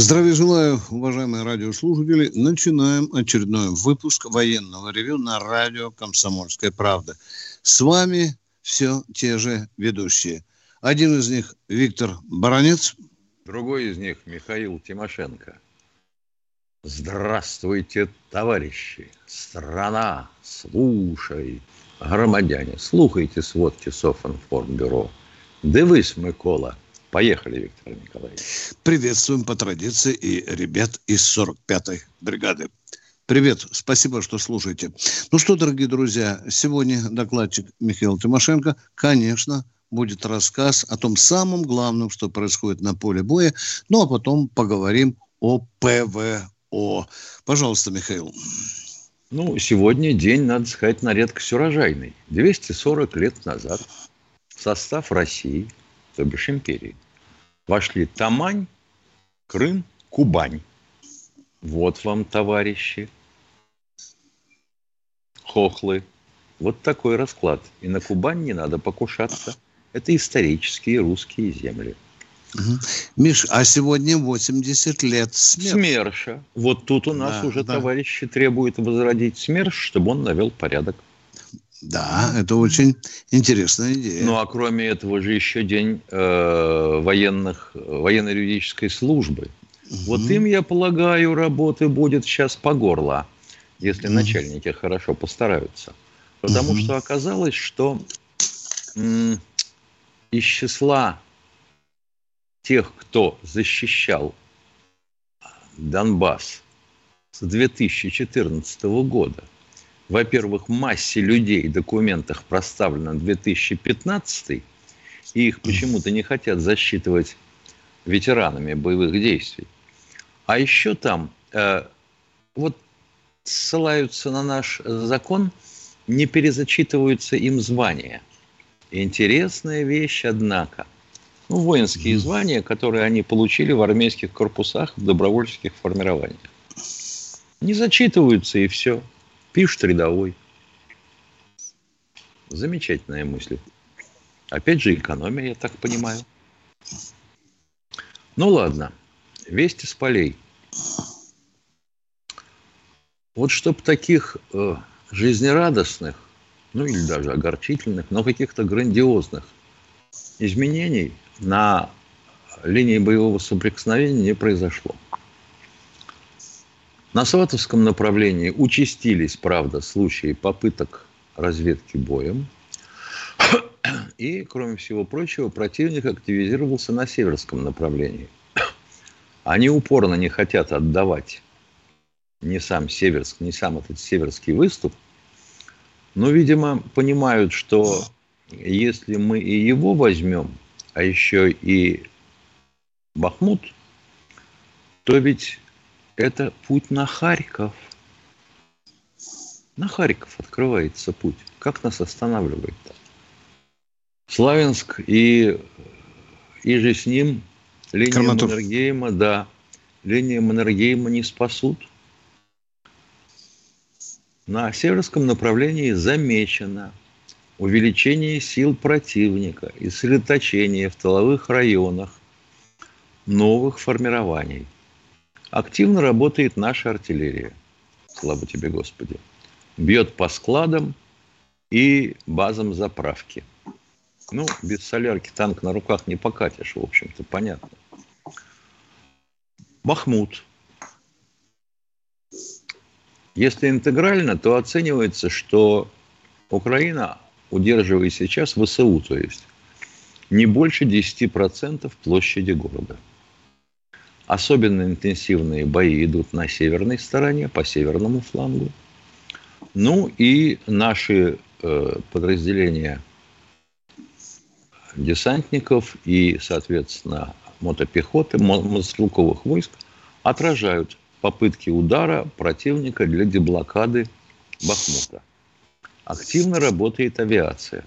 Здравия желаю, уважаемые радиослушатели. Начинаем очередной выпуск военного ревю на радио «Комсомольская правда». С вами все те же ведущие. Один из них Виктор Баранец. Другой из них Михаил Тимошенко. Здравствуйте, товарищи! Страна, слушай! Громадяне, слухайте сводки Софинформбюро. Дивись, Микола – Поехали, Виктор Николаевич. Приветствуем по традиции и ребят из 45-й бригады. Привет, спасибо, что слушаете. Ну что, дорогие друзья, сегодня докладчик Михаил Тимошенко, конечно, будет рассказ о том самом главном, что происходит на поле боя, ну а потом поговорим о ПВО. Пожалуйста, Михаил. Ну, сегодня день, надо сказать, на редкость урожайный. 240 лет назад в состав России – то бишь империи, вошли Тамань, Крым, Кубань. Вот вам, товарищи, хохлы. Вот такой расклад. И на Кубань не надо покушаться. Это исторические русские земли. Угу. Миш, а сегодня 80 лет СМЕРШа. СМЕРШа. Вот тут у нас да, уже да. товарищи требуют возродить СМЕРШ, чтобы он навел порядок. Да, это очень интересная идея. Ну, а кроме этого же еще день э, военных, военно-юридической службы. Угу. Вот им, я полагаю, работы будет сейчас по горло, если угу. начальники хорошо постараются. Потому угу. что оказалось, что м- из числа тех, кто защищал Донбасс с 2014 года – во-первых, массе людей в документах проставлено 2015, и их почему-то не хотят засчитывать ветеранами боевых действий. А еще там э, вот ссылаются на наш закон, не перезачитываются им звания. Интересная вещь, однако. Ну, воинские звания, которые они получили в армейских корпусах, в добровольческих формированиях. Не зачитываются и все. Пишет рядовой. Замечательная мысль. Опять же, экономия, я так понимаю. Ну ладно, вести с полей. Вот чтобы таких э, жизнерадостных, ну или даже огорчительных, но каких-то грандиозных изменений на линии боевого соприкосновения не произошло. На Сватовском направлении участились, правда, случаи попыток разведки боем. И, кроме всего прочего, противник активизировался на северском направлении. Они упорно не хотят отдавать ни сам Северск, ни сам этот северский выступ, но, видимо, понимают, что если мы и его возьмем, а еще и Бахмут, то ведь это путь на Харьков. На Харьков открывается путь. Как нас останавливает-то? Славянск и, и же с ним линия Карматов. Маннергейма, да, линия Маннергейма не спасут. На северском направлении замечено увеличение сил противника и сосредоточение в тыловых районах новых формирований – Активно работает наша артиллерия. Слава тебе, Господи. Бьет по складам и базам заправки. Ну, без солярки танк на руках не покатишь, в общем-то, понятно. Махмуд. Если интегрально, то оценивается, что Украина удерживает сейчас ВСУ, то есть не больше 10% площади города – Особенно интенсивные бои идут на северной стороне, по северному флангу. Ну и наши э, подразделения десантников и, соответственно, мотопехоты, мотострелковых войск отражают попытки удара противника для деблокады Бахмута. Активно работает авиация.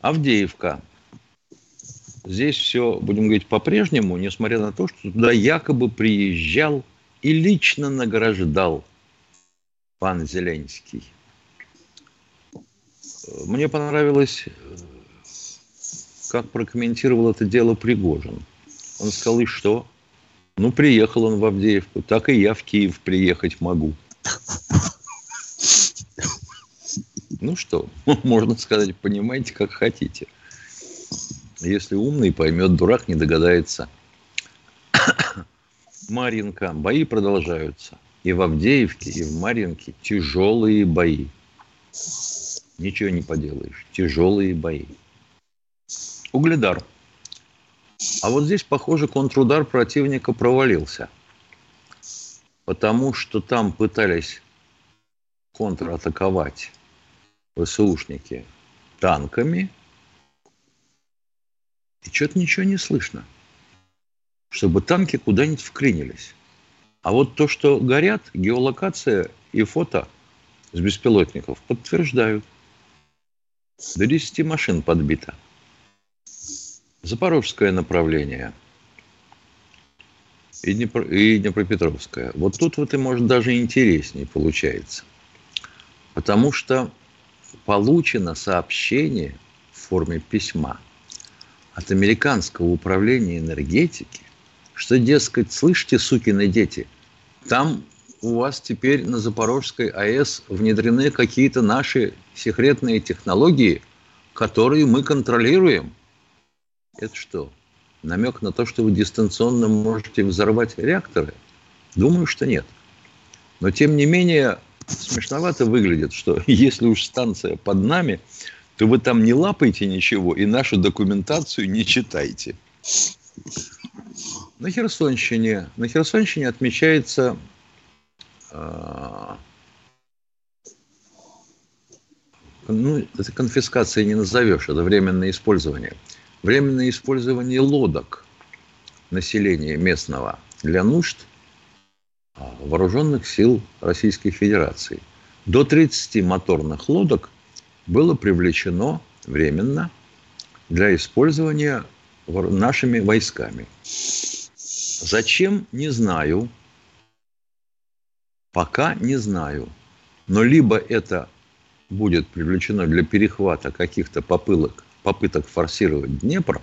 Авдеевка. Здесь все, будем говорить, по-прежнему, несмотря на то, что туда якобы приезжал и лично награждал пан Зеленский. Мне понравилось, как прокомментировал это дело Пригожин. Он сказал, и что? Ну, приехал он в Авдеевку, так и я в Киев приехать могу. Ну что, можно сказать, понимаете, как хотите. Если умный поймет, дурак не догадается. Маринка. Бои продолжаются. И в Авдеевке, и в Маринке тяжелые бои. Ничего не поделаешь. Тяжелые бои. Угледар. А вот здесь, похоже, контрудар противника провалился. Потому что там пытались контратаковать ВСУшники танками. И что-то ничего не слышно. Чтобы танки куда-нибудь вклинились. А вот то, что горят, геолокация и фото с беспилотников подтверждают. До 10 машин подбито. Запорожское направление и, Днепр... и Днепропетровское. Вот тут вот и может даже интереснее получается. Потому что получено сообщение в форме письма от американского управления энергетики, что, дескать, слышите, сукины дети, там у вас теперь на Запорожской АЭС внедрены какие-то наши секретные технологии, которые мы контролируем – это что? Намек на то, что вы дистанционно можете взорвать реакторы? Думаю, что нет. Но тем не менее, смешновато выглядит, что если уж станция под нами, то вы там не лапаете ничего и нашу документацию не читайте. На Херсонщине, на Херсонщине отмечается э, ну, это конфискация не назовешь, это временное использование – временное использование лодок населения местного для нужд а, вооруженных сил Российской Федерации. До 30 моторных лодок было привлечено временно для использования нашими войсками. Зачем, не знаю. Пока не знаю. Но либо это будет привлечено для перехвата каких-то попылок попыток форсировать Днепр,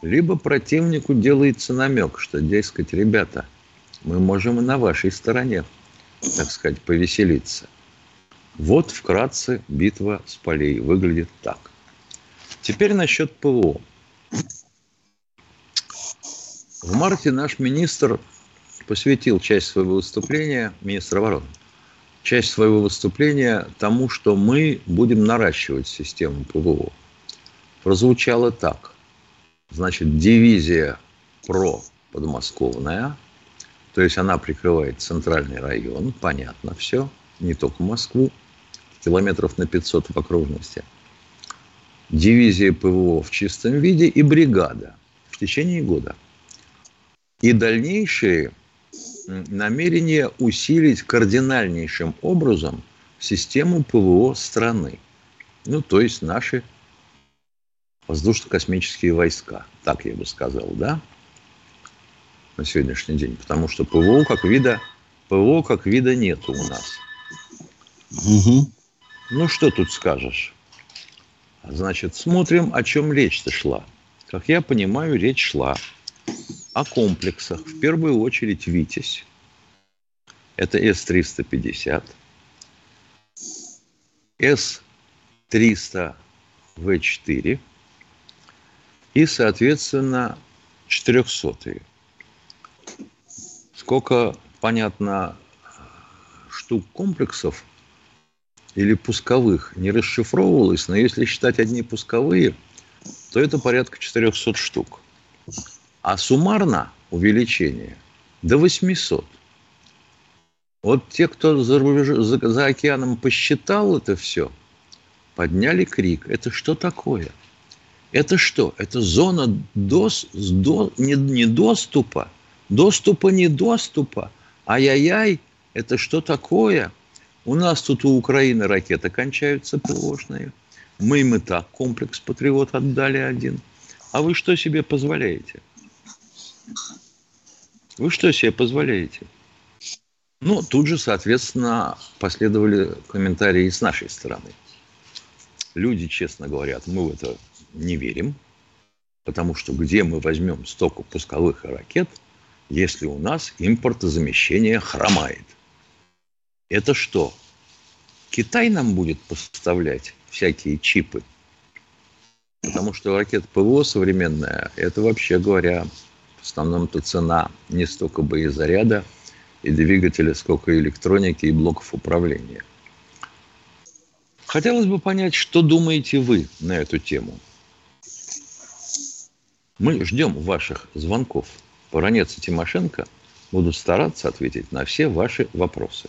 либо противнику делается намек, что, дескать, ребята, мы можем и на вашей стороне, так сказать, повеселиться. Вот вкратце битва с полей выглядит так. Теперь насчет ПВО. В марте наш министр посвятил часть своего выступления, министр обороны, часть своего выступления тому, что мы будем наращивать систему ПВО прозвучало так. Значит, дивизия ПРО подмосковная, то есть она прикрывает центральный район, понятно все, не только Москву, километров на 500 в окружности. Дивизия ПВО в чистом виде и бригада в течение года. И дальнейшие намерения усилить кардинальнейшим образом систему ПВО страны. Ну, то есть наши воздушно-космические войска, так я бы сказал, да, на сегодняшний день, потому что ПВО как вида, ПВО как вида нету у нас. Угу. Ну, что тут скажешь? Значит, смотрим, о чем речь-то шла. Как я понимаю, речь шла о комплексах. В первую очередь «Витязь». Это С-350. С-300В4 и, соответственно, 400. Сколько, понятно, штук комплексов или пусковых не расшифровывалось, но если считать одни пусковые, то это порядка 400 штук. А суммарно увеличение до 800. Вот те, кто за, за, за океаном посчитал это все, подняли крик. Это что такое? Это что? Это зона дос, до, не, не доступа, доступа не доступа. Ай-яй-яй, это что такое? У нас тут у Украины ракеты кончаются ПВОшные. Мы им и так комплекс «Патриот» отдали один. А вы что себе позволяете? Вы что себе позволяете? Ну, тут же, соответственно, последовали комментарии с нашей стороны. Люди честно говорят, мы в это не верим, потому что где мы возьмем столько пусковых ракет, если у нас импортозамещение хромает? Это что? Китай нам будет поставлять всякие чипы? Потому что ракета ПВО современная, это вообще говоря, в основном-то цена не столько боезаряда и двигателя, сколько электроники и блоков управления. Хотелось бы понять, что думаете вы на эту тему. Мы ждем ваших звонков. Поранец и Тимошенко будут стараться ответить на все ваши вопросы.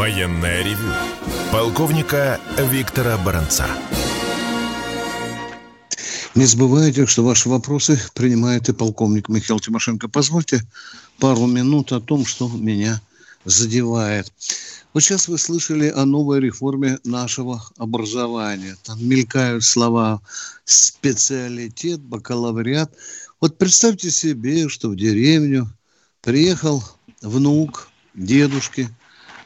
Военное ревю полковника Виктора Баранца. Не забывайте, что ваши вопросы принимает и полковник Михаил Тимошенко. Позвольте пару минут о том, что меня задевает. Вот сейчас вы слышали о новой реформе нашего образования. Там мелькают слова специалитет, бакалавриат. Вот представьте себе, что в деревню приехал внук дедушки –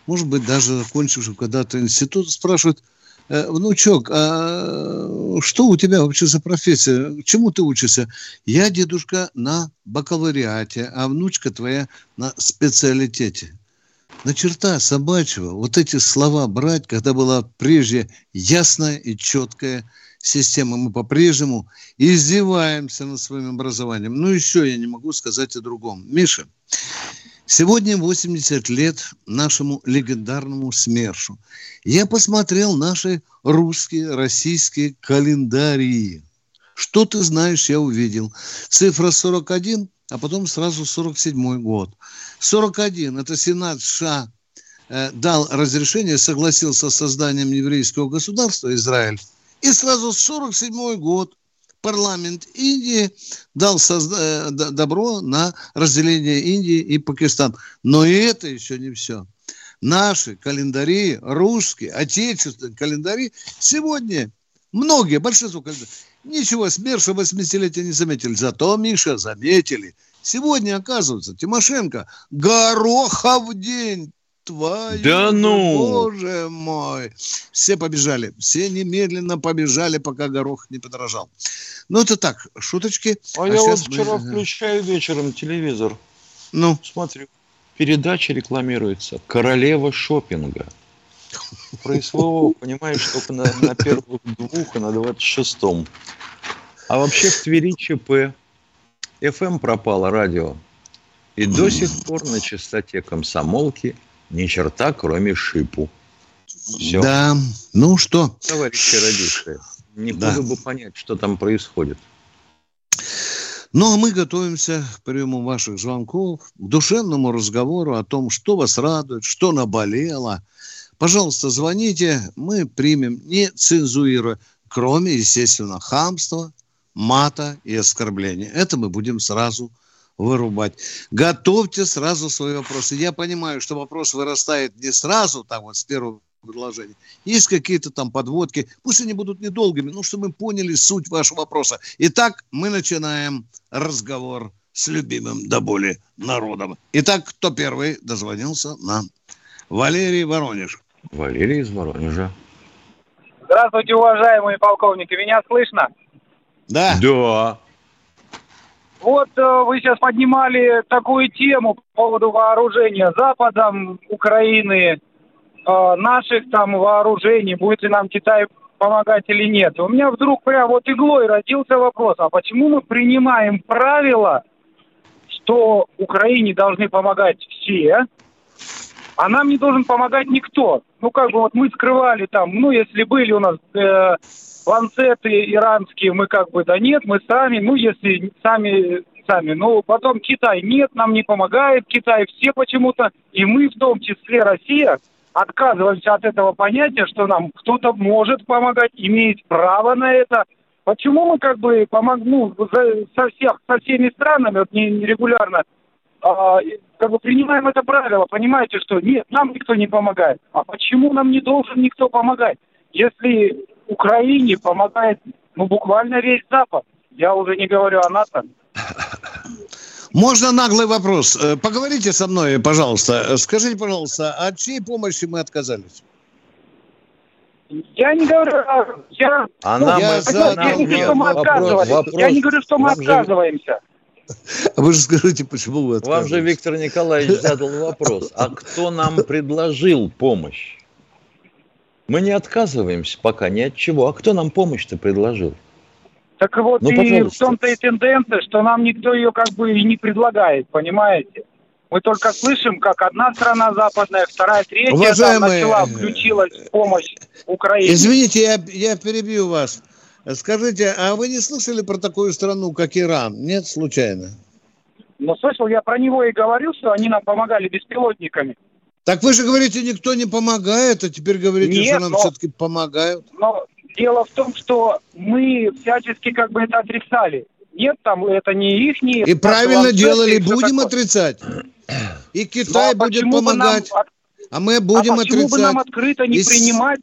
может быть, даже закончивший когда-то институт, спрашивают, «Э, внучок, а что у тебя вообще за профессия? Чему ты учишься? Я, дедушка, на бакалавриате, а внучка твоя на специалитете. На черта собачьего вот эти слова брать, когда была прежде ясная и четкая система, мы по-прежнему издеваемся над своим образованием. Ну, еще я не могу сказать о другом. Миша, Сегодня 80 лет нашему легендарному СМЕРШу. Я посмотрел наши русские, российские календарии. Что ты знаешь, я увидел. Цифра 41, а потом сразу 47 год. 41 – это Сенат США э, дал разрешение, согласился с созданием еврейского государства Израиль. И сразу 47 год – парламент Индии дал созда- э, добро на разделение Индии и Пакистан. Но и это еще не все. Наши календари, русские, отечественные календари, сегодня многие, большинство календарей, ничего СМЕРШа 80-летия не заметили. Зато, Миша, заметили. Сегодня, оказывается, Тимошенко Горохов день твою, да ну! боже мой. Все побежали, все немедленно побежали, пока горох не подорожал. Ну, это так, шуточки. А, а я вот вчера мы... включаю вечером телевизор. Ну? Смотрю, передача рекламируется «Королева шопинга». Про СВО, понимаешь, только на, на первых двух и на двадцать шестом. А вообще в Твери ЧП. ФМ пропало радио. И до сих пор на частоте комсомолки ни черта, кроме шипу. Все. Да, ну что? Товарищи радисты, не да. бы понять, что там происходит. Ну, а мы готовимся к приему ваших звонков, к душевному разговору о том, что вас радует, что наболело. Пожалуйста, звоните, мы примем, не цензурируя, кроме, естественно, хамства, мата и оскорбления. Это мы будем сразу вырубать. Готовьте сразу свои вопросы. Я понимаю, что вопрос вырастает не сразу, так вот, с первого предложения. Есть какие-то там подводки, пусть они будут недолгими, но чтобы мы поняли суть вашего вопроса. Итак, мы начинаем разговор с любимым до боли народом. Итак, кто первый дозвонился нам? Валерий Воронеж. Валерий из Воронежа. Здравствуйте, уважаемые полковники. Меня слышно? Да. Да. Вот э, вы сейчас поднимали такую тему по поводу вооружения Западом Украины. э, наших там вооружений, будет ли нам Китай помогать или нет. У меня вдруг прям вот иглой родился вопрос, а почему мы принимаем правила, что Украине должны помогать все, а нам не должен помогать никто. Ну, как бы вот мы скрывали там, ну, если были у нас э, ланцеты иранские, мы как бы, да нет, мы сами, ну, если сами, сами. Ну, потом Китай, нет, нам не помогает Китай, все почему-то, и мы в том числе Россия, отказываемся от этого понятия, что нам кто-то может помогать, имеет право на это. Почему мы как бы помог, ну, со, всех, со всеми странами, вот нерегулярно а, как бы принимаем это правило, понимаете, что нет, нам никто не помогает. А почему нам не должен никто помогать? Если Украине помогает, ну, буквально весь Запад. Я уже не говорю о НАТО. Можно наглый вопрос? Э, поговорите со мной, пожалуйста. Скажите, пожалуйста, от чьей помощи мы отказались? Я не говорю, а, я, а ну, нам я, за, я не говорю, что мы отказываемся. Я не говорю, что мы отказываемся. А вы же скажите, почему вы Вам же Виктор Николаевич задал вопрос. А кто нам предложил помощь? Мы не отказываемся пока ни от чего. А кто нам помощь-то предложил? Так вот ну, и пожалуйста. в том-то и тенденция, что нам никто ее как бы и не предлагает, понимаете? Мы только слышим, как одна страна западная, вторая, третья Уважаемые... там начала, включилась в помощь Украине. Извините, я, я перебью вас. Скажите, а вы не слышали про такую страну, как Иран? Нет, случайно? Ну, слышал, я про него и говорил, что они нам помогали беспилотниками. Так вы же говорите, никто не помогает, а теперь говорите, Нет, что нам но, все-таки помогают. Но дело в том, что мы всячески как бы это отрицали. Нет, там это не их, не... И правильно делали, будем такое. отрицать. И Китай а будет помогать. Нам, а мы будем а почему отрицать. бы нам открыто не и... принимать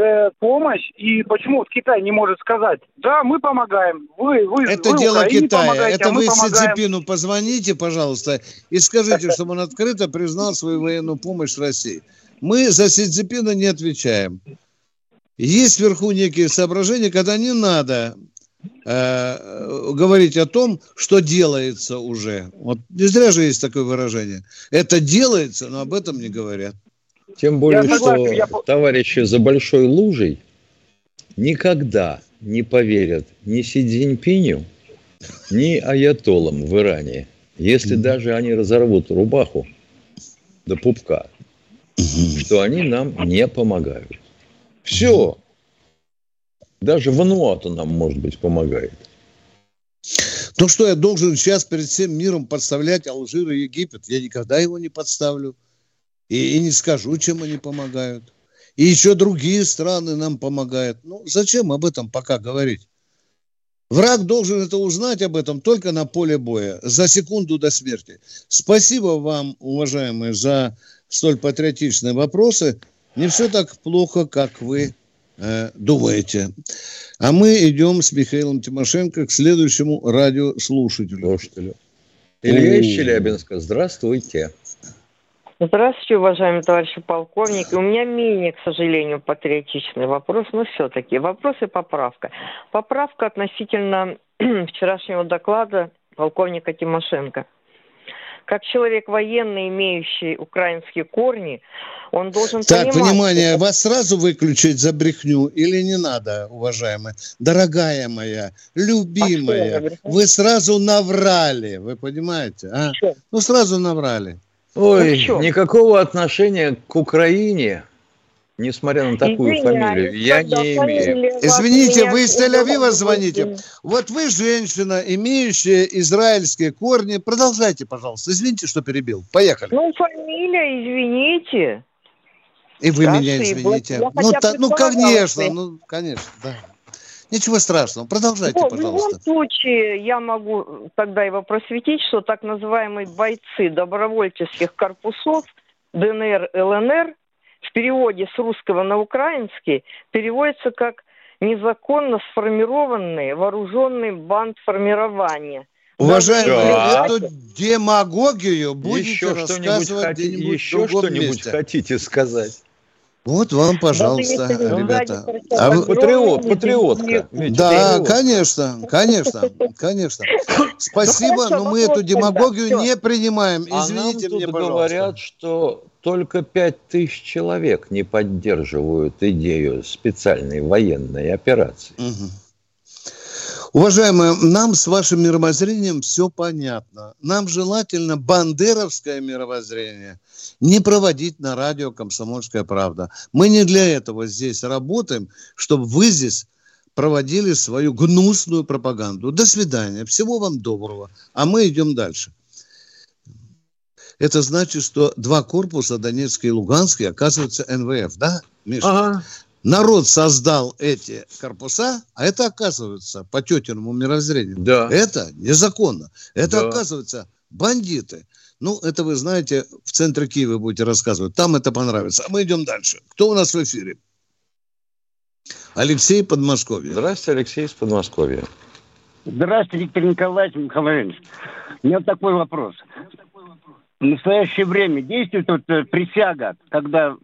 э, помощь, и почему Китай не может сказать, да, мы помогаем, вы, вы Это вы дело Украине Китая, это а вы Си позвоните, пожалуйста, и скажите, чтобы он открыто признал свою военную помощь России. Мы за Си не отвечаем. Есть вверху некие соображения, когда не надо э, говорить о том, что делается уже. Вот не зря же есть такое выражение. Это делается, но об этом не говорят. Тем более, я что я... товарищи за большой лужей никогда не поверят ни Си Цзиньпиню, ни аятолам в Иране, если даже они разорвут рубаху до пупка, что они нам не помогают. Все. Даже Вануату нам, может быть, помогает. Ну что, я должен сейчас перед всем миром подставлять Алжир и Египет? Я никогда его не подставлю. И, и не скажу, чем они помогают. И еще другие страны нам помогают. Ну, зачем об этом пока говорить? Враг должен это узнать об этом только на поле боя, за секунду до смерти. Спасибо вам, уважаемые, за столь патриотичные вопросы. Не все так плохо, как вы э, думаете. А мы идем с Михаилом Тимошенко к следующему радиослушателю. Слушателю. Илья из Челябинска. Здравствуйте. Здравствуйте, уважаемые товарищи полковники. У меня менее, к сожалению, патриотичный вопрос, но все-таки вопрос и поправка. Поправка относительно вчерашнего доклада полковника Тимошенко. Как человек военный, имеющий украинские корни, он должен так, понимать... Так, внимание, что... вас сразу выключить за брехню или не надо, уважаемая? Дорогая моя, любимая, а вы сразу наврали, вы понимаете? А? Ну, сразу наврали. Ой, ну, никакого отношения к Украине, несмотря на такую Извиняюсь, фамилию, я не имею. Извините, вы из Тель-Авива звоните? Вот вы женщина, имеющая израильские корни. Продолжайте, пожалуйста. Извините, что перебил. Поехали. Ну, фамилия, извините. И вы Ошиблась. меня извините. ну, та, ну, конечно, ну, конечно, да. Ничего страшного. Продолжайте, ну, пожалуйста. В любом случае, я могу тогда его просветить, что так называемые бойцы добровольческих корпусов ДНР, ЛНР в переводе с русского на украинский переводится как незаконно сформированные вооруженные банд формирования. Уважаемые, да. эту демагогию будете еще рассказывать хоти, где-нибудь Еще что-нибудь хотите сказать? Вот вам, пожалуйста, вот ребята. А вы... Патриот, патриотка. Да, патриот. конечно, конечно, конечно. Спасибо, ну, но мы эту демагогию не принимаем. Извините а нам мне, пожалуйста. говорят, что только пять тысяч человек не поддерживают идею специальной военной операции. Угу. Уважаемые, нам с вашим мировоззрением все понятно. Нам желательно бандеровское мировоззрение не проводить на радио «Комсомольская правда». Мы не для этого здесь работаем, чтобы вы здесь проводили свою гнусную пропаганду. До свидания. Всего вам доброго. А мы идем дальше. Это значит, что два корпуса, Донецкий и Луганский, оказываются НВФ, да, Миша? Ага. Народ создал эти корпуса, а это оказывается по тетиному мировоззрению. Да. Это незаконно. Это да. оказывается бандиты. Ну, это вы знаете, в центре Киева будете рассказывать. Там это понравится. А мы идем дальше. Кто у нас в эфире? Алексей Подмосковье. Здравствуйте, Алексей из Подмосковья. Здравствуйте, Виктор Николаевич Михайлович. У меня такой вопрос. В настоящее время действует вот э, присяга, когда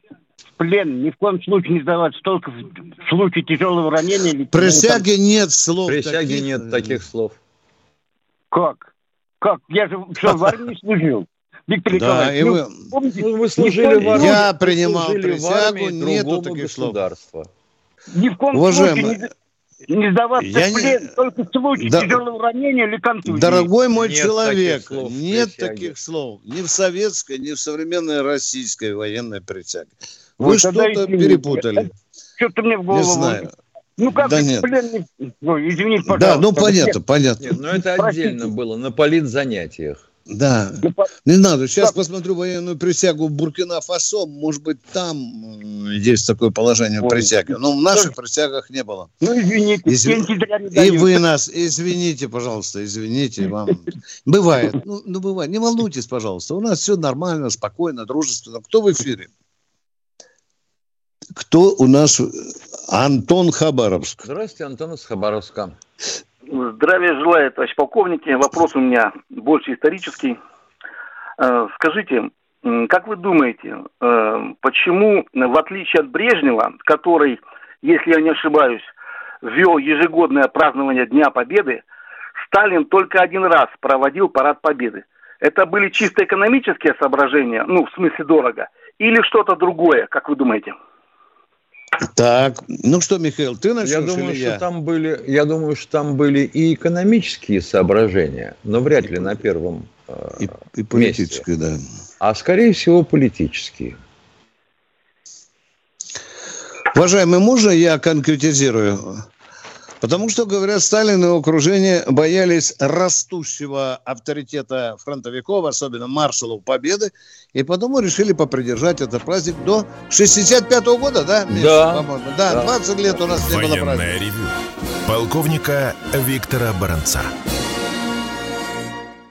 плен ни в коем случае не сдаваться, только в случае тяжелого ранения. Или Присяги там... нет слов. Присяги таких... нет таких слов. Как? Как? Я же что, в армии служил. Виктор Николаевич, да, вы... помните, ну, вы служили в армии. Я принимал присягу, нету таких слов. Ни в коем Уважаемый, случае не, не сдаваться я в плен, не... только в случае да... тяжелого ранения или контузии. Дорогой мой нет человек, таких слов нет присяги. таких слов ни в советской, ни в современной российской военной присяге. Вы вот что-то перепутали. Что-то мне в голову. Не знаю. Ну как, да нет. Блин, ну, извините, пожалуйста. Да, ну понятно, понятно. Нет, но это Простите. отдельно было, на политзанятиях. Да, ну, не надо. Сейчас так. посмотрю военную присягу в Буркина-Фасо. Может быть, там есть такое положение Ой. присяги. Но в наших Ой. присягах не было. Ну, извините. Изв... И вы нас, извините, пожалуйста, извините. Вам... Бывает. Ну, ну, бывает. Не волнуйтесь, пожалуйста. У нас все нормально, спокойно, дружественно. Кто в эфире? Кто у нас? Антон Хабаровск. Здравствуйте, Антон из Хабаровска. Здравия желаю, товарищ полковники. Вопрос у меня больше исторический. Э, скажите, как вы думаете, э, почему, в отличие от Брежнева, который, если я не ошибаюсь, ввел ежегодное празднование Дня Победы, Сталин только один раз проводил парад Победы? Это были чисто экономические соображения, ну, в смысле дорого, или что-то другое, как вы думаете? Так, ну что, Михаил, ты начнешь я думаю, что я? Там были, я думаю, что там были и экономические соображения, но вряд ли на первом э, и, и политические, месте. да. А скорее всего политические. Уважаемый, можно я конкретизирую? Потому что, говорят, Сталин и окружение боялись растущего авторитета фронтовиков, особенно маршалов Победы, и потому решили попридержать этот праздник до 65-го года, да? Миша, да. По-моему? Да, да, 20 лет у нас не было праздника. ревю. Полковника Виктора Баранца.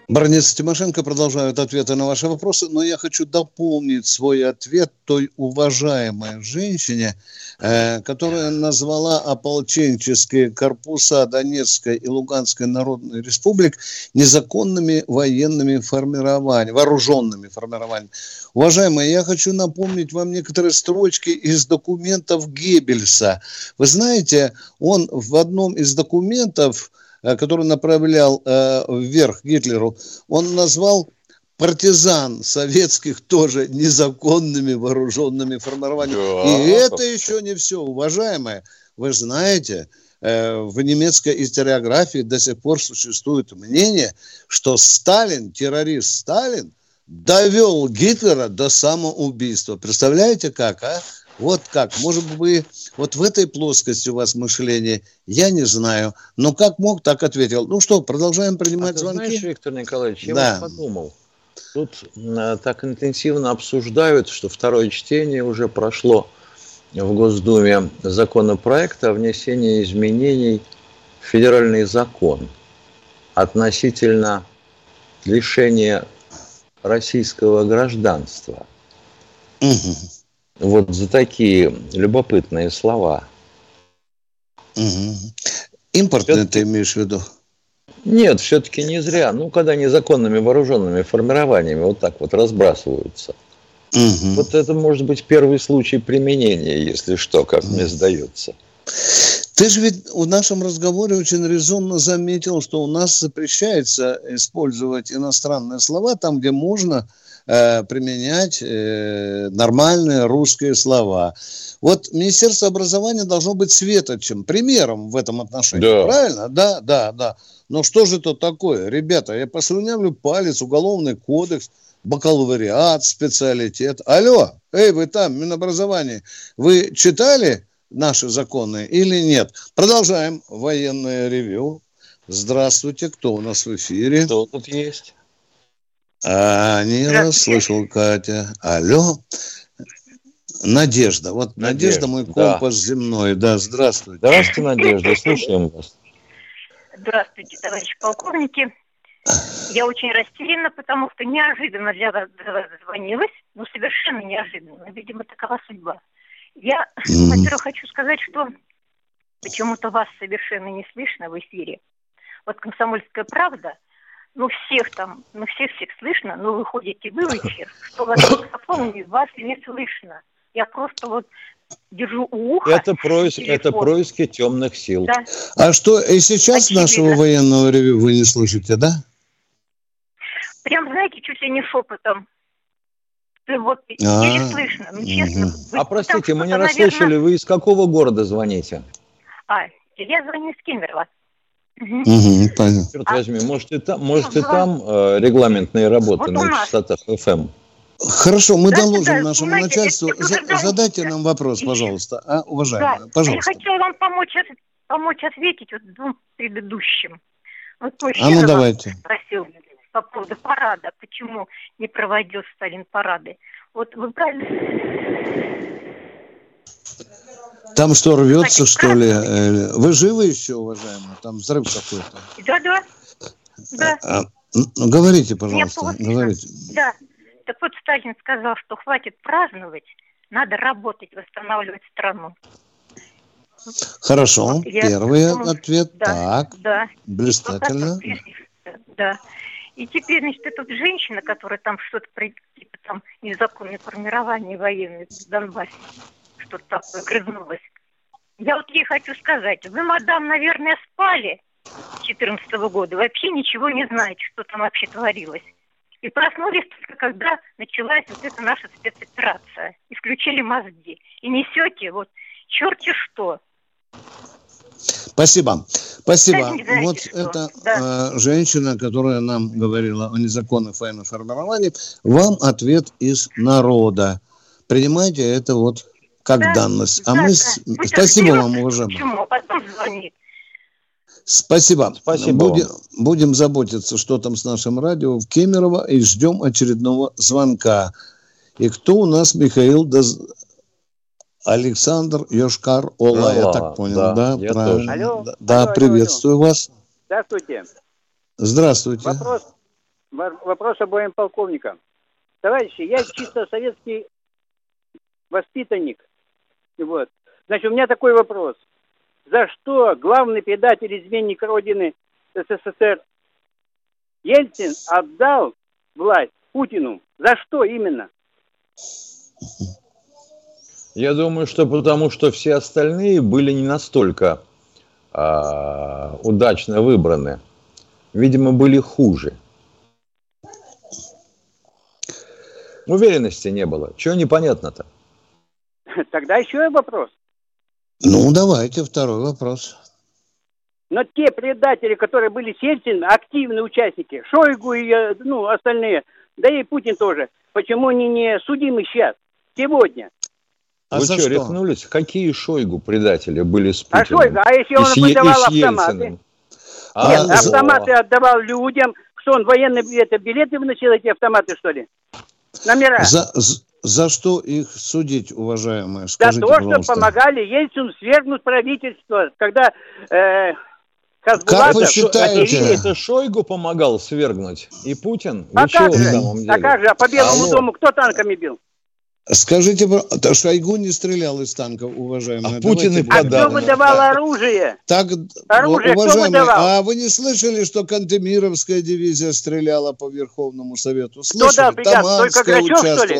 Баронец Тимошенко продолжают ответы на ваши вопросы, но я хочу дополнить свой ответ той уважаемой женщине, э, которая назвала ополченческие корпуса Донецкой и Луганской народной республик незаконными военными формированиями, вооруженными формированиями. Уважаемые, я хочу напомнить вам некоторые строчки из документов Геббельса. Вы знаете, он в одном из документов который направлял э, вверх Гитлеру, он назвал партизан советских тоже незаконными вооруженными формированиями. Да. И это еще не все, уважаемые. Вы знаете, э, в немецкой историографии до сих пор существует мнение, что Сталин, террорист Сталин, довел Гитлера до самоубийства. Представляете как, а? Вот как? Может быть, вот в этой плоскости у вас мышление, я не знаю. Но как мог, так ответил. Ну что, продолжаем принимать а звонки? знаешь, Виктор Николаевич, я да. вот подумал. Тут э, так интенсивно обсуждают, что второе чтение уже прошло в Госдуме законопроекта о внесении изменений в федеральный закон относительно лишения российского гражданства. Угу вот за такие любопытные слова. Угу. Импортные ты имеешь в виду? Нет, все-таки не зря. Ну, когда незаконными вооруженными формированиями вот так вот разбрасываются. Угу. Вот это может быть первый случай применения, если что, как мне сдается. Ты же ведь в нашем разговоре очень резонно заметил, что у нас запрещается использовать иностранные слова там, где можно э, применять э, нормальные русские слова. Вот Министерство образования должно быть светочем, примером в этом отношении. Да. Правильно? Да, да, да. Но что же это такое? Ребята, я послюнявлю палец, уголовный кодекс, бакалавриат, специалитет. Алло, эй, вы там, Минобразование, вы читали наши законы или нет? Продолжаем военное ревю. Здравствуйте, кто у нас в эфире? Кто тут есть? А, не расслышал, Катя. Алло. Надежда. Вот Надежда, Надежда, мой да. компас земной. Да, здравствуйте. Здравствуйте, Надежда, слушаем вас. Здравствуйте, товарищи полковники. Я очень растеряна, потому что неожиданно для вас, для вас звонилась, ну, совершенно неожиданно. Видимо, такова судьба. Я, Мгм. во-первых, хочу сказать, что почему-то вас совершенно не слышно в эфире. Вот «Комсомольская правда», ну, всех там, ну, всех-всех слышно, но вы ходите вы в эфир, что вас микрофон, и вас не слышно. Я просто вот держу у уха. Это, проис- это происки темных сил. Да. А что, и сейчас Очевидно. нашего военного ревю вы не слышите, да? Прям, знаете, чуть ли не шепотом. Вот, А, еле слышно, ну, честно. Вы- А простите, там мы не расслышали, наверное- вы из какого города звоните? А, я звоню из Кемерово. Угу, понял. Черт А- возьми, может и там, может и Ну, там э, регламентные работы Вот на частотах FM. Хорошо, мы Да, доложим да, нашему знаете, начальству. За- задайте нам вопрос, пожалуйста, а, Да, уважаемая, я пожалуйста. хотела вам помочь, помочь ответить вот двум предыдущим. Вот А ну давайте. спросил по поводу парада, почему не проводил Сталин парады. Вот вы правильно... Там что, рвется, Значит, что ли? Э, Вы живы еще, уважаемая? Там взрыв какой-то. Да-да, да. А, ну, говорите, пожалуйста, говорите. Да. Так вот Сталин сказал, что хватит праздновать, надо работать, восстанавливать страну. Хорошо, я первый думаю, ответ. да, Так, Да. Блистательно. Да. И теперь, значит, эта женщина, которая там что-то, про- типа там незаконное формирование военное в Донбассе, что-то такое грызнулась. Я вот ей хочу сказать, вы, мадам, наверное, спали с 14 года, вообще ничего не знаете, что там вообще творилось. И проснулись только когда началась вот эта наша спецоперация. И включили мозги. И несете вот черти что. Спасибо. Спасибо. Знаете, Вот что. эта Да. э, женщина, которая нам говорила о незаконных военных формированиях, вам ответ из народа. Принимайте это вот как Да, данность. А да, мы... да. Вы Спасибо вам, уважаемый. Почему? Потом звонит. Спасибо. Спасибо Будем, будем заботиться, что там с нашим радио в Кемерово, и ждем очередного звонка. И кто у нас, Михаил Доз- Александр Йошкар Ола, я так понял, да, да? я правильно. тоже. Алло, Да, да, алло, алло, приветствую вас. Здравствуйте. Здравствуйте. Вопрос, во- вопрос обоим полковникам. Товарищи, я чисто советский воспитанник. Вот. Значит, у меня такой вопрос. За что главный предатель, изменник Родины СССР Ельцин отдал власть Путину? За что именно? Я думаю, что потому что все остальные были не настолько а, удачно выбраны. Видимо, были хуже. Уверенности не было. Чего непонятно-то? Тогда еще и вопрос. Ну, давайте второй вопрос. Но те предатели, которые были с Ельцином, активные участники, Шойгу и э, ну, остальные, да и Путин тоже, почему они не судимы сейчас, сегодня? А Вы за что, что? рехнулись? Какие Шойгу предатели были с А Путиным? Шойгу, а если он выдавал и с автоматы? Ельциным? А, Нет, за- автоматы отдавал людям, что он военные это, билеты выносил, эти автоматы, что ли? Номера. За, за что их судить, уважаемые? За Скажите, то, что пожалуйста. помогали Ельцину свергнуть правительство, когда э, Как вы Хасбулатов считаете? объявили- Это Шойгу помогал свергнуть? И Путин? А Вы чего как же? А как же? А по Белому Алло. дому кто танками бил? Скажите, Шойгу не стрелял из танков, уважаемые. А Путин и будем- А кто выдавал оружие? Так, Оружие кто уважаемые, выдавал? а вы не слышали, что Кантемировская дивизия стреляла по Верховному Совету? дал Слышали? приказ? Только Грачев, что ли?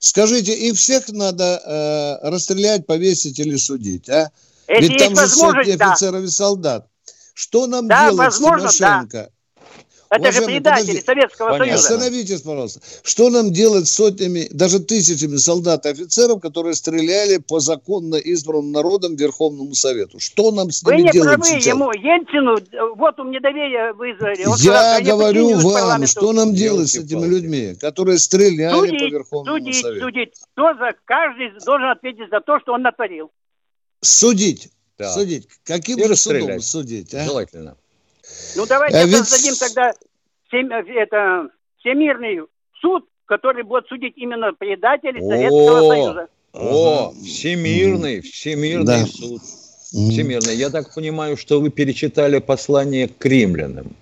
Скажите, и всех надо э, расстрелять, повесить или судить, а? Если Ведь там же сотни возможность, да. офицеров и солдат. Что нам Да, делать возможно, с Тимошенко? Это же предатели подожди. Советского Понятно. Союза. Остановитесь, пожалуйста. Что нам делать с сотнями, даже тысячами солдат и офицеров, которые стреляли по законно избранным народам Верховному Совету? Что нам с ними делать правы. сейчас? Ему, Ельцину, вот у меня доверие вызвали. Он Я говорю вам, что нам делать с этими людьми, которые стреляли судить, по Верховному судить, Совету? Судить, за, каждый должен ответить за то, что он натворил. Судить. Да. Судить. Каким же судом судить? А? Желательно. Ну, давайте а ведь... создадим тогда сем... это, всемирный суд, который будет судить именно предателей Советского Союза. О, всемирный, всемирный да. суд. Всемирный. Я так понимаю, что вы перечитали послание к римлянам.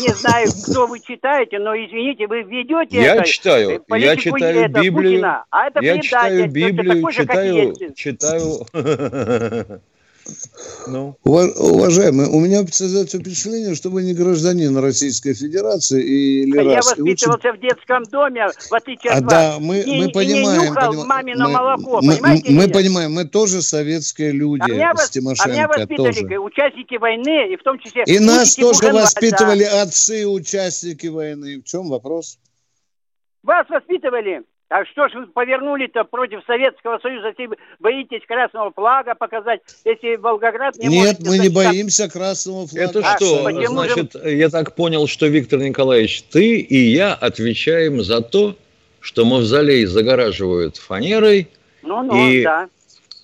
Не знаю, кто вы читаете, но извините, вы ведете я это, читаю, я читаю это Библию, Путина, а это я читаю Библию, читаю, читаю Ну. Уважаемый, у меня создается впечатление, что вы не гражданин Российской Федерации или Я воспитывался учит... в детском доме, в отличие от а, вас. Да, мы, и, мы понимаем. И не нюхал поним... мамино мы, молоко, мы, понимаете? Мы, мы понимаем, мы тоже советские люди а меня, с Тимошенко. А меня воспитывали тоже. участники войны, и в том числе... И нас тоже воспитывали отцы участники войны. В чем вопрос? Вас воспитывали. А что ж вы повернули-то против Советского Союза, если боитесь красного флага показать, если Волгоград не Нет, мы не боимся красного флага. Это а, что? Значит, же... я так понял, что, Виктор Николаевич, ты и я отвечаем за то, что мавзолей загораживают фанерой, ну, ну, и да.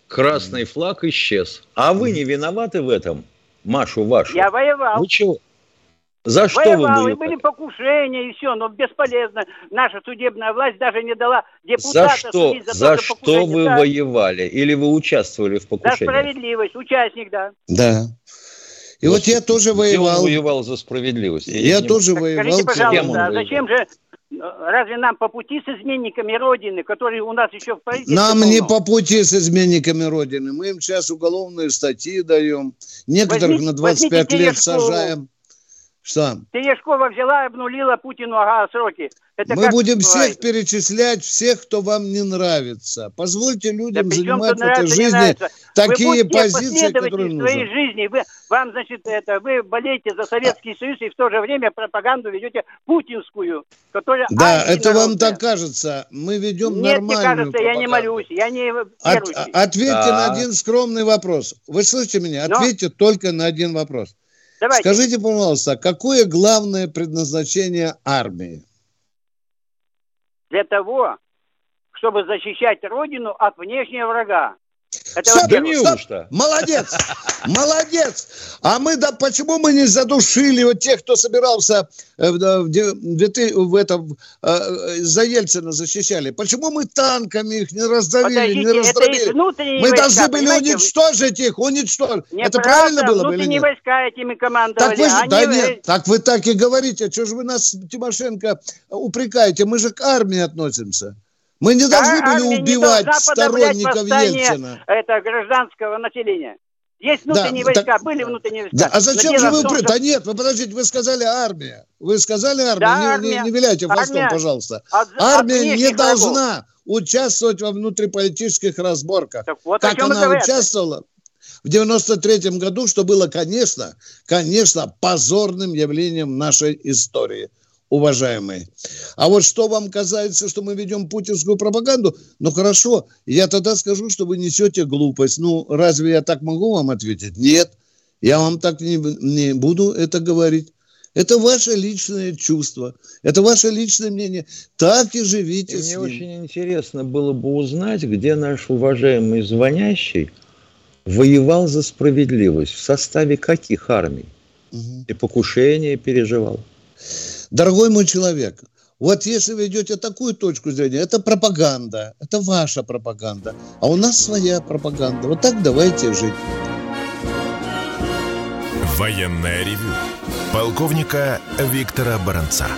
красный флаг исчез. А вы не виноваты в этом, Машу вашу? Я воевал. Вы чего? За что Воевал, вы и были покушения, и все, но бесполезно. Наша судебная власть даже не дала депутата за что, за, за то, что вы да. воевали? Или вы участвовали в покушении? За справедливость, участник, да. Да. И вот, вот я тоже воевал. он воевал за справедливость? Я, я тоже так воевал. Скажите, пожалуйста, а зачем же Разве нам по пути с изменниками Родины, которые у нас еще в правительстве? Нам полно? не по пути с изменниками Родины. Мы им сейчас уголовные статьи даем. Некоторых возьмите, на 25 лет сажаем. Что? Терешкова взяла и обнулила Путину ага, сроки. Это Мы будем всех перечислять, всех, кто вам не нравится. Позвольте людям да занимать в этой жизни такие позиции, которые нужны. своей жизни. Вы, вам, значит, это, вы болеете за Советский Союз и в то же время пропаганду ведете путинскую, которая... Да, это вам так кажется. Мы ведем Нет, нормальную мне кажется, пропаганду. я не молюсь, я не От, Ответьте да. на один скромный вопрос. Вы слышите меня? Ответьте Но... только на один вопрос. Давайте. Скажите, пожалуйста, какое главное предназначение армии? Для того, чтобы защищать Родину от внешнего врага. Это стоп, да неужто? Молодец, молодец. А мы, да, почему мы не задушили вот тех, кто собирался э, в, в, в, в этом э, за Ельцина защищали? Почему мы танками их не раздавили, Подождите, не раздробили? Мы войска, должны были уничтожить их, уничтожить. Не это правильно было бы или нет? войска этими командовали. Так вы же, да нет, так вы так и говорите. Что же вы нас, Тимошенко, упрекаете? Мы же к армии относимся. Мы не должны а, были убивать сторонников Ельцина. Это гражданского населения. Есть внутренние да, войска, так, были внутренние войска. Да, а зачем же вы... Том, что... Да нет, вы подождите, вы сказали армия. Вы сказали армия, да, не, армия. Не, не виляйте хвостом, армия. пожалуйста. От, армия от не должна участвовать во внутриполитических разборках. Так вот, как она участвовала в 93 году, что было, конечно, конечно, позорным явлением нашей истории уважаемые. А вот что вам касается, что мы ведем путинскую пропаганду, ну хорошо, я тогда скажу, что вы несете глупость. Ну, разве я так могу вам ответить? Нет, я вам так не, не буду это говорить. Это ваше личное чувство, это ваше личное мнение. Так и живите и с Мне ним. очень интересно было бы узнать, где наш уважаемый звонящий воевал за справедливость, в составе каких армий, угу. и покушения переживал. Дорогой мой человек, вот если вы идете такую точку зрения, это пропаганда, это ваша пропаганда, а у нас своя пропаганда. Вот так давайте жить. Военная ревю. Полковника Виктора Баранца.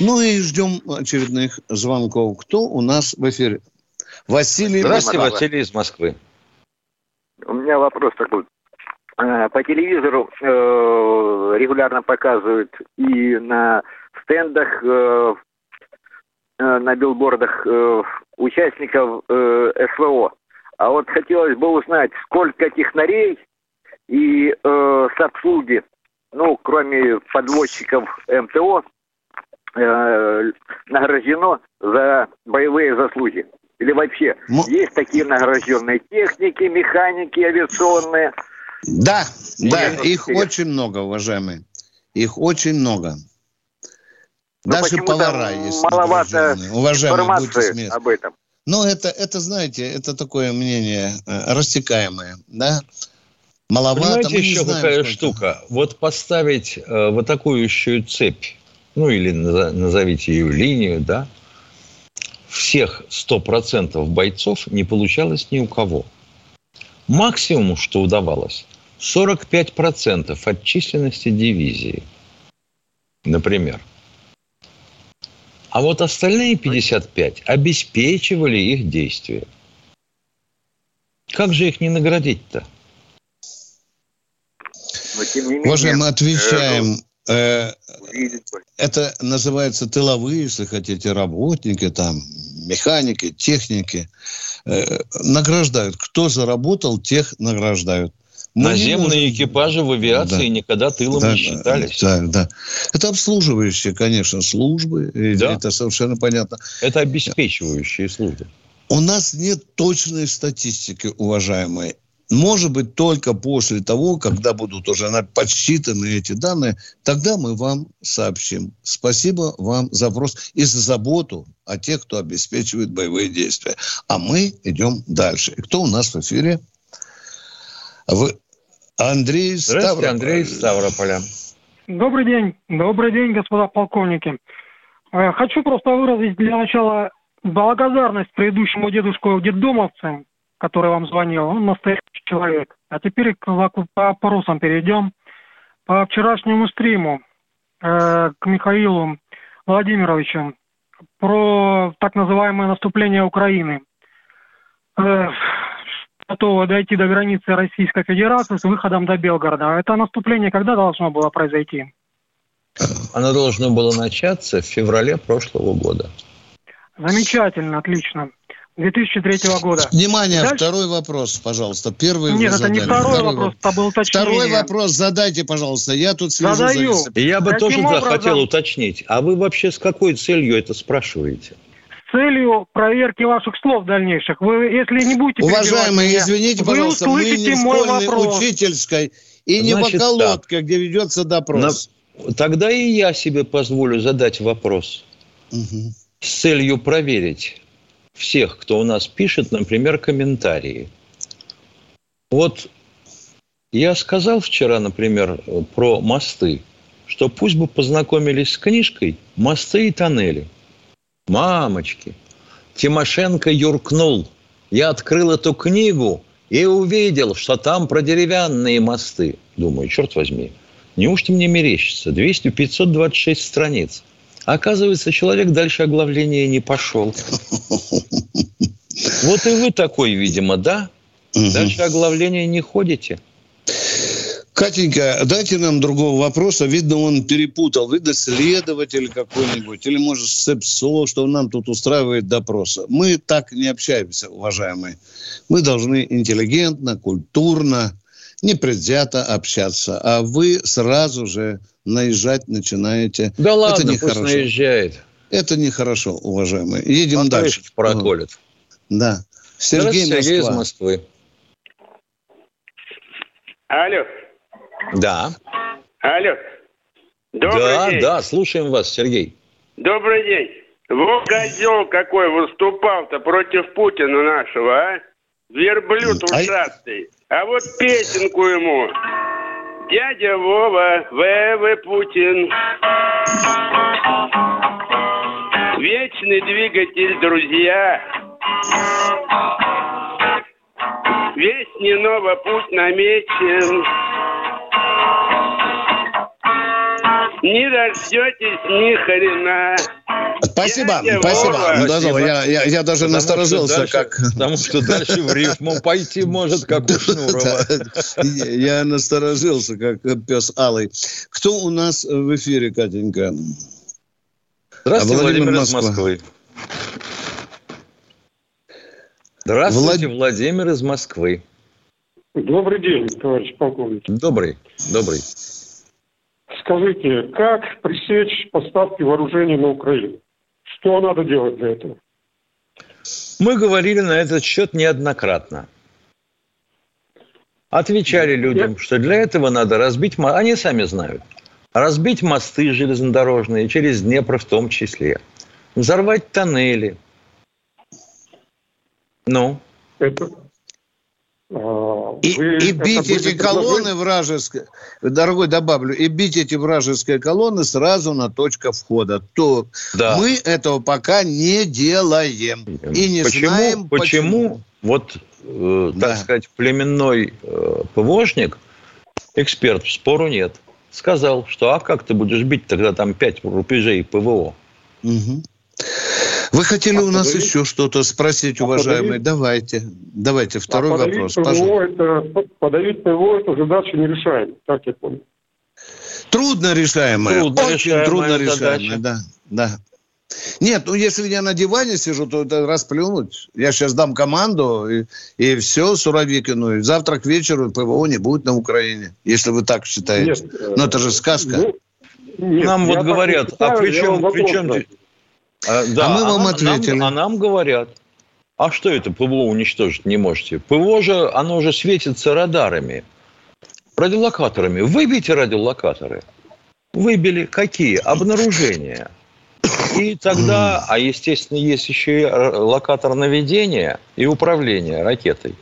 Ну и ждем очередных звонков. Кто у нас в эфире? Василий. Здравствуйте, Василий из Москвы. У меня вопрос такой. А, по телевизору э, регулярно показывают и на стендах, э, э, на билбордах участников СВО. А вот хотелось бы узнать, сколько технарей и э, с ну, кроме подводчиков эм МТО, э, награждено за боевые заслуги? Или вообще, есть такие награжденные техники, механики авиационные – да, и да, их я... очень много, уважаемые. Их очень много. Но Даже повара есть. Маловато уважаемые, информации об этом. Но это, это, знаете, это такое мнение э, растекаемое, да? Маловато. Понимаете, еще знаем, какая сколько. штука? Вот поставить э, в атакующую цепь, ну или назовите ее линию, да, всех 100% бойцов не получалось ни у кого. Максимум, что удавалось, 45% от численности дивизии, например. А вот остальные 55 обеспечивали их действия. Как же их не наградить-то? Боже, мы отвечаем? Э, э это называется тыловые, если хотите, работники, там, механики, техники. Э, награждают. Кто заработал, тех награждают. Ну, мы Наземные можем... экипажи в авиации да. никогда тылом да, не считались. Да, да. Это обслуживающие, конечно, службы. Да. Это совершенно понятно. Это обеспечивающие службы. У нас нет точной статистики, уважаемые. Может быть, только после того, когда будут уже подсчитаны эти данные, тогда мы вам сообщим. Спасибо вам за вопрос и за заботу о тех, кто обеспечивает боевые действия. А мы идем дальше. Кто у нас в эфире? Вы... Андрей Ставрополь. Андрей Ставрополя. Добрый день. Добрый день, господа полковники. Э, хочу просто выразить для начала благодарность предыдущему дедушку детдомовцам, который вам звонил. Он настоящий человек. А теперь к вопросам перейдем. По вчерашнему стриму э, к Михаилу Владимировичу про так называемое наступление Украины. Э, готова дойти до границы Российской Федерации с выходом до Белгорода. А это наступление когда должно было произойти? Оно должно было начаться в феврале прошлого года. Замечательно, отлично. 2003 года. Внимание, Дальше? второй вопрос, пожалуйста. Первый Нет, это задали. не второй, второй вопрос, это был уточнение. Второй вопрос задайте, пожалуйста, я тут слежу Задаю. за Я бы Каким тоже образом... хотел уточнить. А вы вообще с какой целью это спрашиваете? целью проверки ваших слов дальнейших. Вы, если не будете... Уважаемые, меня, извините, пожалуйста, мы не в школьной учительской и не Значит, околотке, где ведется допрос. На... Тогда и я себе позволю задать вопрос угу. с целью проверить всех, кто у нас пишет, например, комментарии. Вот я сказал вчера, например, э, про мосты, что пусть бы познакомились с книжкой «Мосты и тоннели». Мамочки, Тимошенко юркнул. Я открыл эту книгу и увидел, что там про деревянные мосты. Думаю, черт возьми, неужто мне мерещится? 200, 526 страниц. Оказывается, человек дальше оглавления не пошел. Вот и вы такой, видимо, да? Дальше оглавления не ходите. Катенька, дайте нам другого вопроса. Видно, он перепутал. Видно, следователь какой-нибудь. Или, может, СЭПСО, что он нам тут устраивает допросы. Мы так не общаемся, уважаемые. Мы должны интеллигентно, культурно, непредвзято общаться. А вы сразу же наезжать начинаете. Да ладно, Это нехорошо. пусть наезжает. Это нехорошо, уважаемые. Едем Матвеевич дальше. проколет. Да. Сергей, Москва. Сергей из Москвы. Алло. Да. Алло. Добрый да, день. да, слушаем вас, Сергей. Добрый день. Вот козел какой выступал-то против Путина нашего, а? Верблюд ушастый. А вот песенку ему. Дядя Вова, ВВ Путин. Вечный двигатель, друзья. Весь не ново путь намечен. не дождетесь ни хрена. Спасибо, я спасибо. Его... спасибо. Ну, я, я, я даже потому насторожился, дальше, как... Потому что дальше в рифму пойти может, как у Шнурова. Я насторожился, как пес Алый. Кто у нас в эфире, Катенька? Здравствуйте, Владимир, из Москвы. Здравствуйте, Владимир из Москвы. Добрый день, товарищ полковник. Добрый, добрый скажите, как пресечь поставки вооружений на Украину? Что надо делать для этого? Мы говорили на этот счет неоднократно. Отвечали людям, что для этого надо разбить... Они сами знают. Разбить мосты железнодорожные, через Днепр в том числе. Взорвать тоннели. Ну? Это, и, и бить эти колонны вражеские, дорогой, добавлю, и бить эти вражеские колонны сразу на точка входа. То да. мы этого пока не делаем. И не почему, знаем, почему. Почему вот, э, да. так сказать, племенной э, ПВОшник, эксперт, спору нет, сказал, что а как ты будешь бить тогда там пять рубежей ПВО? Угу. Вы хотели а у нас подавить? еще что-то спросить, а уважаемые? Подавить? Давайте. Давайте, второй а вопрос. ПВО это, подавить ПВО – это задача нерешаемая, как я понял. Трудно решаемая. Трудно Очень решаемая трудно решаемая, да. да. Нет, ну если я на диване сижу, то это расплюнуть. Я сейчас дам команду, и, и все, Суровикину. И завтра к вечеру ПВО не будет на Украине, если вы так считаете. Нет, Но это же сказка. Ну, нет, Нам вот говорят, а при чем, при чем, а, да, а мы вам а ответили. Нам, а нам говорят, а что это ПВО уничтожить не можете? ПВО же, оно же светится радарами, радиолокаторами. Выбейте радиолокаторы. Выбили. Какие? Обнаружения. И тогда, а естественно, есть еще и локатор наведения и управления ракетой.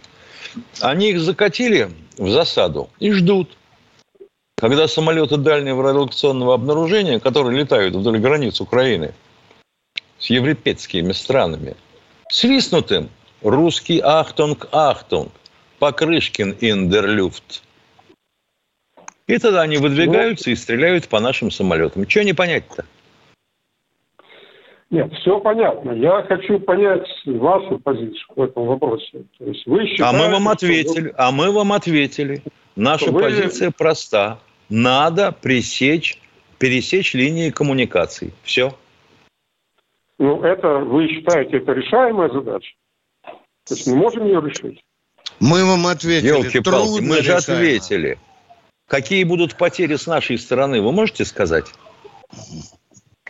Они их закатили в засаду и ждут. Когда самолеты дальнего радиолокационного обнаружения, которые летают вдоль границ Украины, с европейскими странами. Свистнутым русский Achtung Achtung, Покрышкин in der Luft. И тогда они выдвигаются и стреляют по нашим самолетам. Чего не понять-то? Нет, все понятно. Я хочу понять вашу позицию в этом вопросе. То есть вы считаете, а мы вам ответили. Вы... А мы вам ответили. Наша вы... позиция проста. Надо пресечь, пересечь линии коммуникаций. Все. Ну, это, вы считаете, это решаемая задача? То есть мы можем ее решить? Мы вам ответили. Елки-палки, мы же решаемо. ответили. Какие будут потери с нашей стороны, вы можете сказать?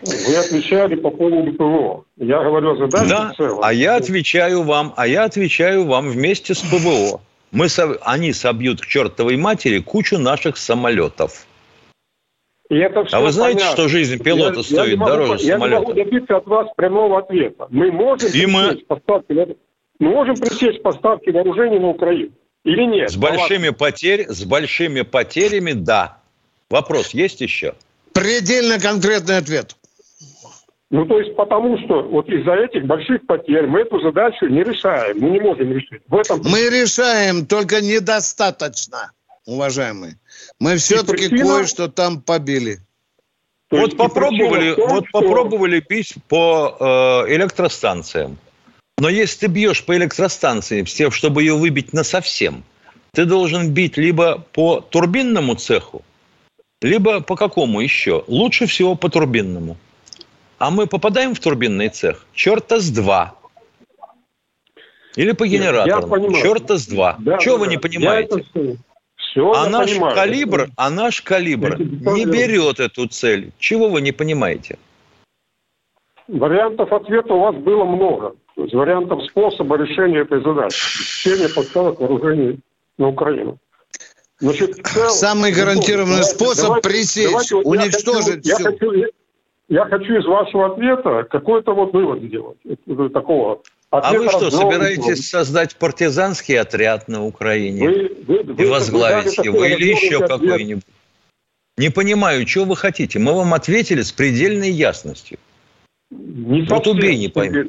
Вы отвечали по поводу ПВО. Я говорю о задаче да, а я отвечаю вам, а я отвечаю вам вместе с ПВО. Мы, они собьют к чертовой матери кучу наших самолетов. И это все а вы знаете, понятно. что жизнь пилота я, стоит я могу, дороже я самолета? Я не могу добиться от вас прямого ответа. Мы можем, И мы... поставки, мы можем пресечь поставки вооружений на Украину или нет? С большими, потерь, с большими потерями, да. Вопрос есть еще? Предельно конкретный ответ. Ну, то есть потому, что вот из-за этих больших потерь мы эту задачу не решаем, мы не можем решить. В этом... Мы решаем, только недостаточно уважаемые. Мы все-таки причина... кое-что там побили. вот попробовали, том, вот что... попробовали бить по э, электростанциям. Но если ты бьешь по электростанции, чтобы ее выбить на совсем, ты должен бить либо по турбинному цеху, либо по какому еще? Лучше всего по турбинному. А мы попадаем в турбинный цех? Черта с два. Или по генератору? Черта с два. Да, Чего да, вы не понимаете? Все, а наш понимаю. калибр, а наш калибр не берет эту цель. Чего вы не понимаете? Вариантов ответа у вас было много. То есть вариантов способа решения этой задачи. Чтение поставок вооружений на Украину. Значит, целом, Самый гарантированный давайте, способ давайте, пресечь, давайте, уничтожить я хочу, все. Я хочу, я хочу из вашего ответа какой-то вот вывод сделать. Такого а вы что, собираетесь создать партизанский отряд на Украине вы, вы, вы, и возглавить вы его или еще какой-нибудь? Не понимаю, что вы хотите. Мы вам ответили с предельной ясностью. Не вот убей, не пойму.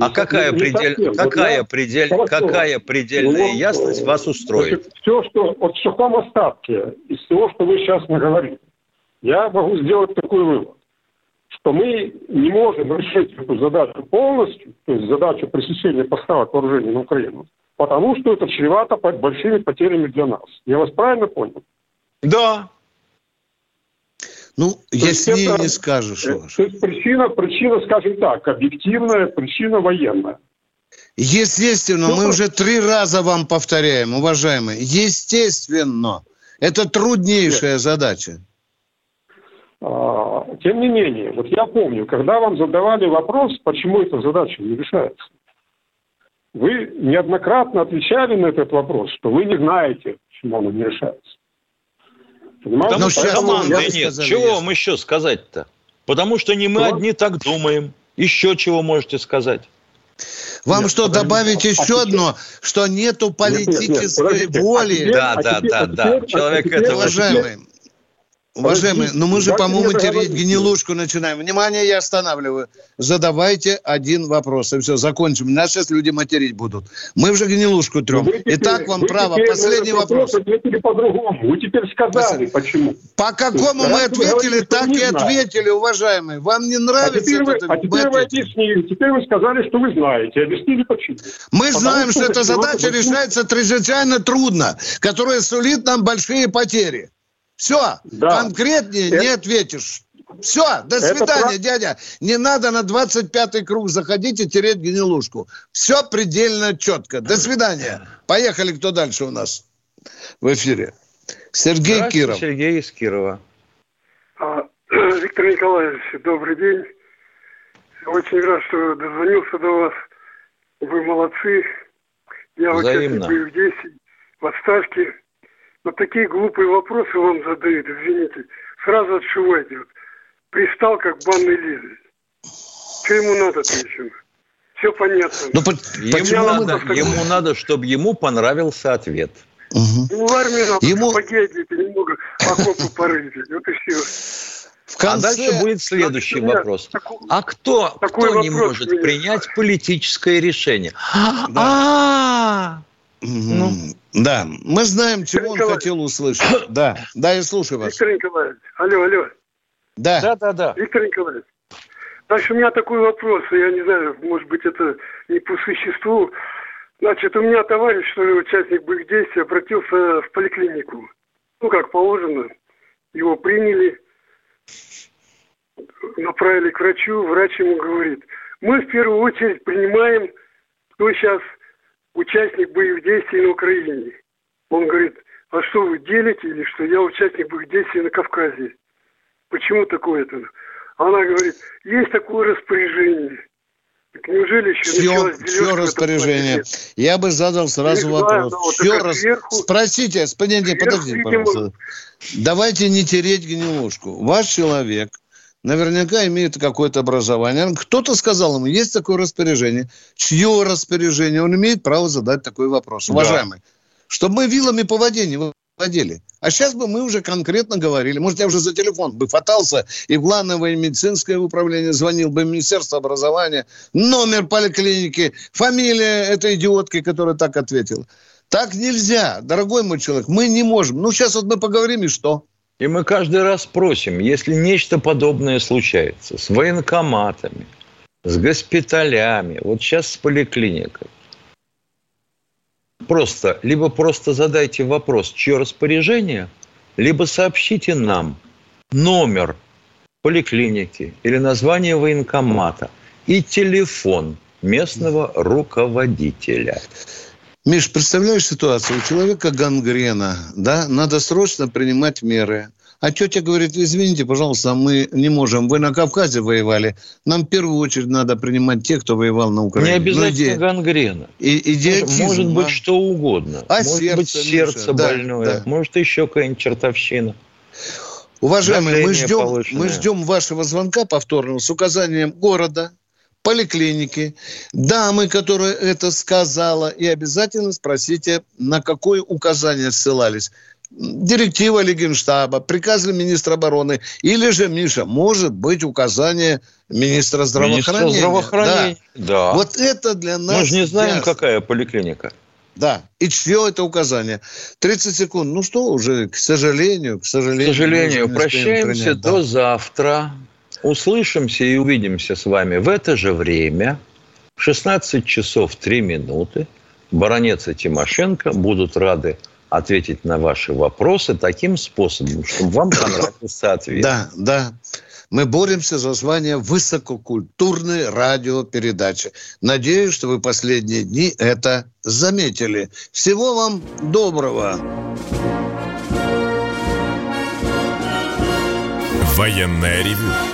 А какая, не предель, какая, вот предель, какая предельная ну, ясность вас устроит? Значит, все, что вот в сухом остатке из всего, что вы сейчас наговорили, я могу сделать такой вывод что мы не можем решить эту задачу полностью, то есть задачу пресечения поставок вооружений на Украину, потому что это чревато большими потерями для нас. Я вас правильно понял? Да. Ну, то если это, не скажешь. Это, то есть причина, причина, скажем так, объективная, причина военная. Естественно, Все мы уже три раза вам повторяем, уважаемые. Естественно. Это труднейшая Нет. задача. А, тем не менее, вот я помню, когда вам задавали вопрос, почему эта задача не решается, вы неоднократно отвечали на этот вопрос, что вы не знаете, почему она не решается. Понимаете? Потому что команды нет. Сказали, Чего вам еще сказать-то? Потому что не мы что? одни так думаем. Еще чего можете сказать? Вам нет, что, добавить еще а одно, что нету политической нет, нет, воли? А теперь, да, а да, теперь, да, да. Человек а этого... Уважаемый, Уважаемые, ну мы же, по-моему, тереть гнилушку начинаем. Внимание, я останавливаю. Задавайте один вопрос, и все, закончим. Нас сейчас люди материть будут. Мы уже гнилушку трем. Теперь, Итак, вам право. Последний вопрос. ответили по-другому. Вы теперь сказали, почему. По какому мы ответили, так и ответили, уважаемые. Вам не нравится? А теперь, вы, а теперь вы объяснили. Теперь вы сказали, что вы знаете. Объяснили, почему. Мы Потому знаем, что, что эта задача решается чрезвычайно трудно, которая сулит нам большие потери. Все, да. конкретнее это... не ответишь. Все, до свидания, это... дядя. Не надо на 25-й круг заходить и тереть гнилушку. Все предельно четко. До свидания. Поехали, кто дальше у нас в эфире. Сергей Киров. Сергей из Кирова. А, Виктор Николаевич, добрый день. Очень рад, что дозвонился до вас. Вы молодцы. Я Взаимно. участник боевых действий в отставке вот такие глупые вопросы вам задают, извините, сразу отшивайте. Вот. Пристал, как банный лизы. Что ему надо-то еще? Все понятно. Ну, по- ему, надо, такой... ему надо, чтобы ему понравился ответ. Угу. Ну, в армию надо ему... сапоги немного окопы порыть. Вот и все. В конце... А дальше будет следующий Значит, вопрос. Такой, а кто, кто не может меня... принять политическое решение? Да. А, ну. Да, мы знаем, чего Виктор он хотел услышать. Да, да, я слушаю вас. Виктор Николаевич, алло, алло. Да. Да, да, да. Виктор Николаевич, значит, у меня такой вопрос, я не знаю, может быть, это не по существу. Значит, у меня товарищ, что ли, участник боевых действий, обратился в поликлинику. Ну, как положено. Его приняли, направили к врачу, врач ему говорит, мы в первую очередь принимаем, кто сейчас участник боевых действий на Украине. Он говорит, а что вы делите или что? Я участник боевых действий на Кавказе. Почему такое-то? Она говорит, есть такое распоряжение. Так неужели еще все, все распоряжение. Я бы задал сразу не вопрос. Знаю, все рас... сверху, Спросите, подождите, подождите, пожалуйста. Давайте не тереть гнилушку. Ваш человек наверняка имеет какое-то образование. Кто-то сказал ему, есть такое распоряжение. Чье распоряжение? Он имеет право задать такой вопрос. Да. Уважаемый, чтобы мы вилами по воде не водили. А сейчас бы мы уже конкретно говорили. Может, я уже за телефон бы фатался и в главное военно-медицинское управление звонил бы, Министерство образования, номер поликлиники, фамилия этой идиотки, которая так ответила. Так нельзя, дорогой мой человек, мы не можем. Ну, сейчас вот мы поговорим, и что? И мы каждый раз просим, если нечто подобное случается с военкоматами, с госпиталями, вот сейчас с поликлиникой, просто, либо просто задайте вопрос, чье распоряжение, либо сообщите нам номер поликлиники или название военкомата и телефон местного руководителя. Миш, представляешь ситуацию? У человека гангрена, да, надо срочно принимать меры. А тетя говорит, извините, пожалуйста, мы не можем. Вы на Кавказе воевали. Нам в первую очередь надо принимать тех, кто воевал на Украине. Не обязательно ну, идея... гангрена. И, идиотизм, может, может быть что угодно. А может сердце, быть сердце Миша, больное. Да, да. Может еще какая-нибудь чертовщина. Уважаемые, мы ждем, мы ждем вашего звонка повторного с указанием города, поликлиники, дамы, которая это сказала, и обязательно спросите, на какое указание ссылались. Директива ли Генштаба, приказ ли министра обороны, или же, Миша, может быть указание министра здравоохранения. Министра здравоохранения, да. да. Вот это для нас... Мы же не знаем, ясно. какая поликлиника. Да, и чье это указание? 30 секунд. Ну что уже, к сожалению, к сожалению. К сожалению, прощаемся принять, до да. завтра. Услышимся и увидимся с вами в это же время, в 16 часов 3 минуты. Баронец и Тимошенко будут рады ответить на ваши вопросы таким способом, чтобы вам понравился ответ. Да, да. Мы боремся за звание высококультурной радиопередачи. Надеюсь, что вы последние дни это заметили. Всего вам доброго. Военное ревю